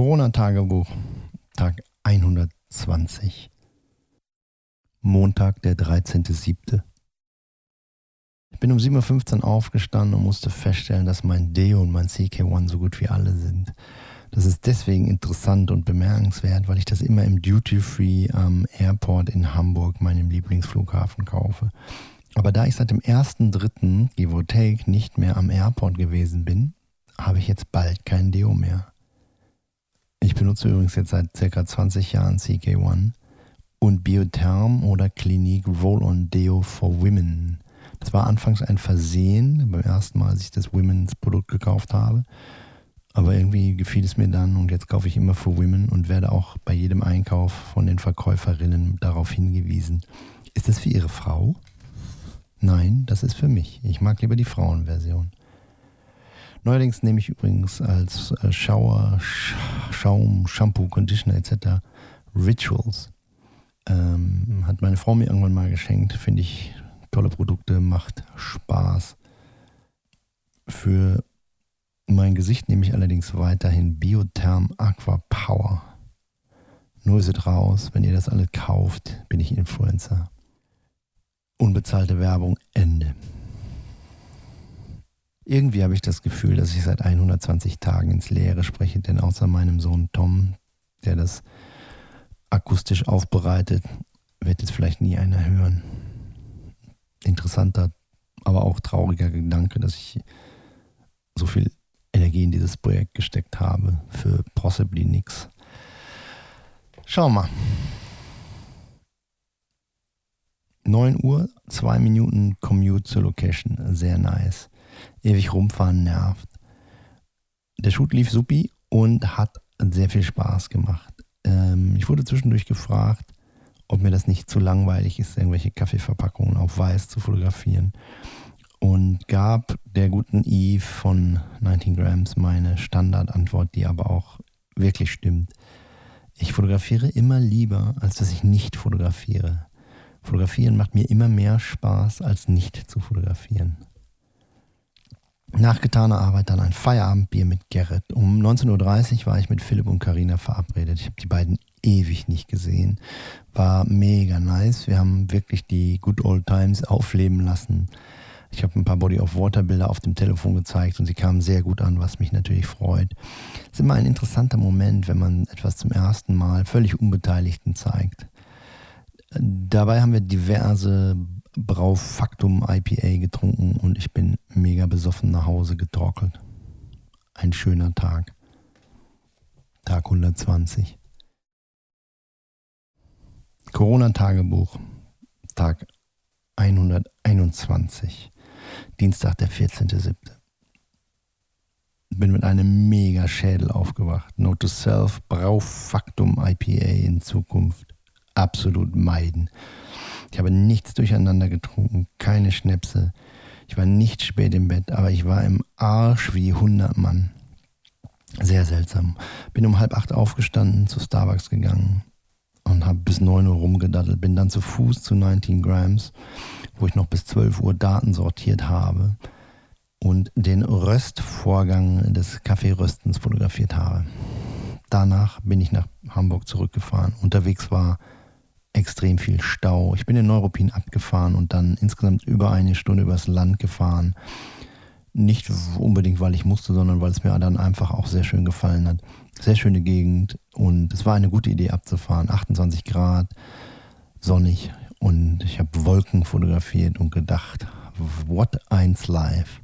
Corona-Tagebuch, Tag 120. Montag, der 13.07. Ich bin um 7.15 Uhr aufgestanden und musste feststellen, dass mein Deo und mein CK1 so gut wie alle sind. Das ist deswegen interessant und bemerkenswert, weil ich das immer im Duty Free am Airport in Hamburg, meinem Lieblingsflughafen, kaufe. Aber da ich seit dem 1.3. give or take nicht mehr am Airport gewesen bin, habe ich jetzt bald kein Deo mehr. Ich benutze übrigens jetzt seit circa 20 Jahren CK1 und Biotherm oder Clinique Roll-On Deo for Women. Das war anfangs ein Versehen, beim ersten Mal, als ich das Women's Produkt gekauft habe. Aber irgendwie gefiel es mir dann und jetzt kaufe ich immer für Women und werde auch bei jedem Einkauf von den Verkäuferinnen darauf hingewiesen. Ist das für Ihre Frau? Nein, das ist für mich. Ich mag lieber die Frauenversion. Neuerdings nehme ich übrigens als äh, Schauer, Schaum, Shampoo, Conditioner etc. Rituals. Ähm, hat meine Frau mir irgendwann mal geschenkt. Finde ich tolle Produkte, macht Spaß. Für mein Gesicht nehme ich allerdings weiterhin Biotherm Aqua Power. Nur ist es raus, wenn ihr das alle kauft, bin ich Influencer. Unbezahlte Werbung, Ende. Irgendwie habe ich das Gefühl, dass ich seit 120 Tagen ins Leere spreche, denn außer meinem Sohn Tom, der das akustisch aufbereitet, wird es vielleicht nie einer hören. Interessanter, aber auch trauriger Gedanke, dass ich so viel Energie in dieses Projekt gesteckt habe für possibly nix. Schau mal. 9 Uhr, 2 Minuten Commute zur Location. Sehr nice ewig rumfahren nervt. Der Shoot lief supi und hat sehr viel Spaß gemacht. Ähm, ich wurde zwischendurch gefragt, ob mir das nicht zu langweilig ist, irgendwelche Kaffeeverpackungen auf weiß zu fotografieren. Und gab der guten Eve von 19 Grams meine Standardantwort, die aber auch wirklich stimmt. Ich fotografiere immer lieber, als dass ich nicht fotografiere. Fotografieren macht mir immer mehr Spaß, als nicht zu fotografieren. Nach getaner Arbeit dann ein Feierabendbier mit Gerrit. Um 19.30 Uhr war ich mit Philipp und Karina verabredet. Ich habe die beiden ewig nicht gesehen. War mega nice. Wir haben wirklich die Good Old Times aufleben lassen. Ich habe ein paar Body of Water Bilder auf dem Telefon gezeigt und sie kamen sehr gut an, was mich natürlich freut. Es ist immer ein interessanter Moment, wenn man etwas zum ersten Mal völlig Unbeteiligten zeigt. Dabei haben wir diverse Braufaktum IPA getrunken und ich bin mega besoffen nach Hause getorkelt. Ein schöner Tag. Tag 120. Corona-Tagebuch. Tag 121. Dienstag, der 14.07. Bin mit einem mega Schädel aufgewacht. Note to Self, Braufaktum IPA in Zukunft. Absolut meiden. Ich habe nichts durcheinander getrunken, keine Schnäpse. Ich war nicht spät im Bett, aber ich war im Arsch wie 100 Mann. Sehr seltsam. Bin um halb acht aufgestanden, zu Starbucks gegangen und habe bis 9 Uhr rumgedattelt. Bin dann zu Fuß zu 19 Grams, wo ich noch bis 12 Uhr Daten sortiert habe und den Röstvorgang des Kaffeeröstens fotografiert habe. Danach bin ich nach Hamburg zurückgefahren. Unterwegs war extrem viel Stau. Ich bin in Neuruppin abgefahren und dann insgesamt über eine Stunde übers Land gefahren. Nicht unbedingt, weil ich musste, sondern weil es mir dann einfach auch sehr schön gefallen hat. Sehr schöne Gegend und es war eine gute Idee abzufahren. 28 Grad, sonnig und ich habe Wolken fotografiert und gedacht, what eins live.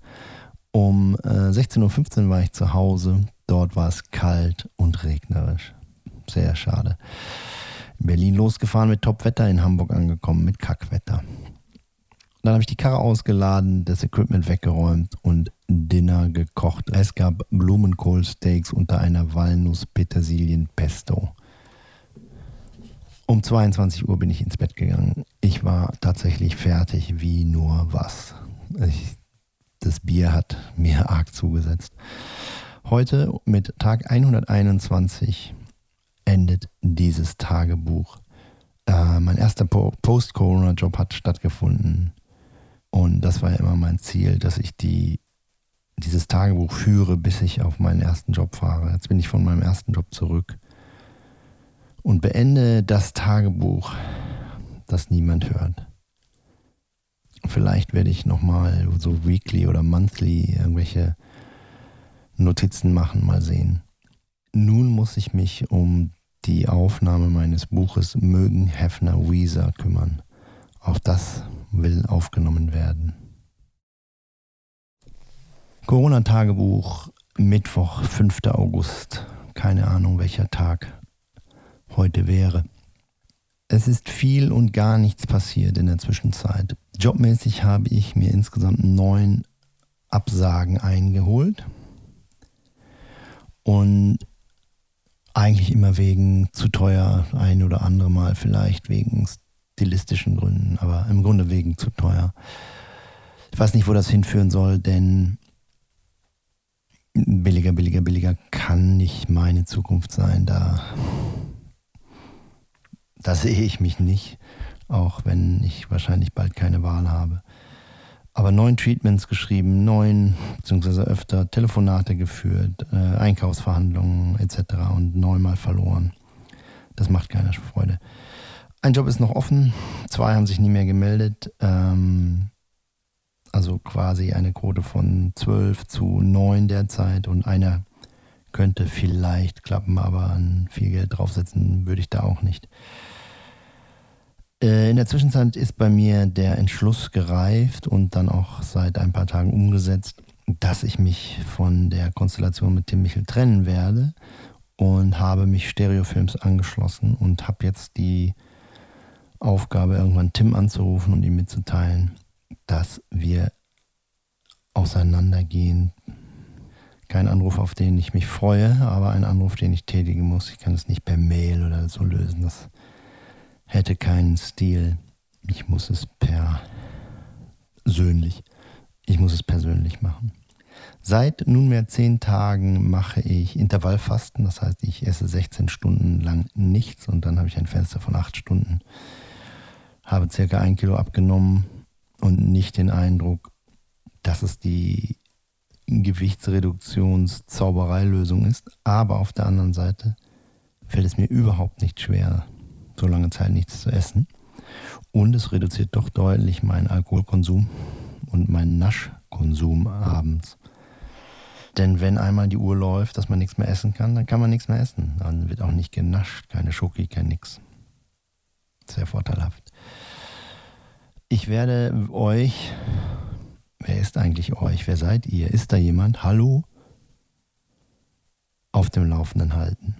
Um äh, 16.15 Uhr war ich zu Hause. Dort war es kalt und regnerisch. Sehr schade. In Berlin losgefahren mit Topwetter, in Hamburg angekommen mit Kackwetter. Dann habe ich die Karre ausgeladen, das Equipment weggeräumt und Dinner gekocht. Es gab Blumenkohlsteaks unter einer Walnuss-Petersilien-Pesto. Um 22 Uhr bin ich ins Bett gegangen. Ich war tatsächlich fertig wie nur was. Ich, das Bier hat mir arg zugesetzt. Heute mit Tag 121 endet dieses Tagebuch. Äh, mein erster po Post-Corona-Job hat stattgefunden. Und das war ja immer mein Ziel, dass ich die, diese dieses Tagebuch führe, bis ich auf meinen ersten Job fahre. Jetzt bin ich von meinem ersten Job zurück und beende das Tagebuch, das niemand hört. Vielleicht werde ich nochmal so weekly oder monthly irgendwelche Notizen machen, mal sehen. Nun muss ich mich um die Aufnahme meines Buches Mögen Hefner Weezer kümmern. Auch das will aufgenommen werden. Corona-Tagebuch, Mittwoch, 5. August. Keine Ahnung, welcher Tag heute wäre. Es ist viel und gar nichts passiert in der Zwischenzeit. Jobmäßig habe ich mir insgesamt neun Absagen eingeholt. Und eigentlich immer wegen zu teuer, ein oder andere Mal vielleicht wegen stilistischen Gründen, aber im Grunde wegen zu teuer. Ich weiß nicht, wo das hinführen soll, denn billiger, billiger, billiger kann nicht meine Zukunft sein. Da da sehe ich mich nicht, auch wenn ich wahrscheinlich bald keine Wahl habe. Aber neun Treatments geschrieben, neun beziehungsweise öfter Telefonate geführt, äh, Einkaufsverhandlungen etc. und neunmal verloren. Das macht keine Freude. Ein Job ist noch offen, zwei haben sich nie mehr gemeldet. Ähm, also quasi eine Quote von zwölf zu neun derzeit und einer könnte vielleicht klappen, aber an viel Geld draufsetzen würde ich da auch nicht. Äh, in der Zwischenzeit ist bei mir der Entschluss gereift und dann auch seit ein paar Tagen umgesetzt, dass ich mich von der Konstellation mit Tim Michel trennen werde und habe mich Stereofilms angeschlossen und habe jetzt die Aufgabe, irgendwann Tim anzurufen und ihm mitzuteilen, dass wir auseinandergehen. Kein Anruf, auf den ich mich freue, aber ein Anruf, den ich tätigen muss. Ich kann es nicht per Mail oder so lösen. Das hätte keinen Stil. Ich muss es persönlich. Ich muss es persönlich machen. Seit nunmehr zehn Tagen mache ich Intervallfasten, das heißt, ich esse 16 Stunden lang nichts und dann habe ich ein Fenster von acht Stunden. Habe circa ein Kilo abgenommen und nicht den Eindruck, dass es die Gewichtsreduktionszaubereilösung ist. Aber auf der anderen Seite fällt es mir überhaupt nicht schwer, so lange Zeit nichts zu essen. Und es reduziert doch deutlich meinen Alkoholkonsum und meinen Naschkonsum abends. Denn wenn einmal die Uhr läuft, dass man nichts mehr essen kann, dann kann man nichts mehr essen. Dann wird auch nicht genascht, keine Schoki, kein nix. Sehr vorteilhaft. Ich werde euch, wer ist eigentlich euch? Wer seid ihr? Ist da jemand? Hallo? Auf dem Laufenden halten.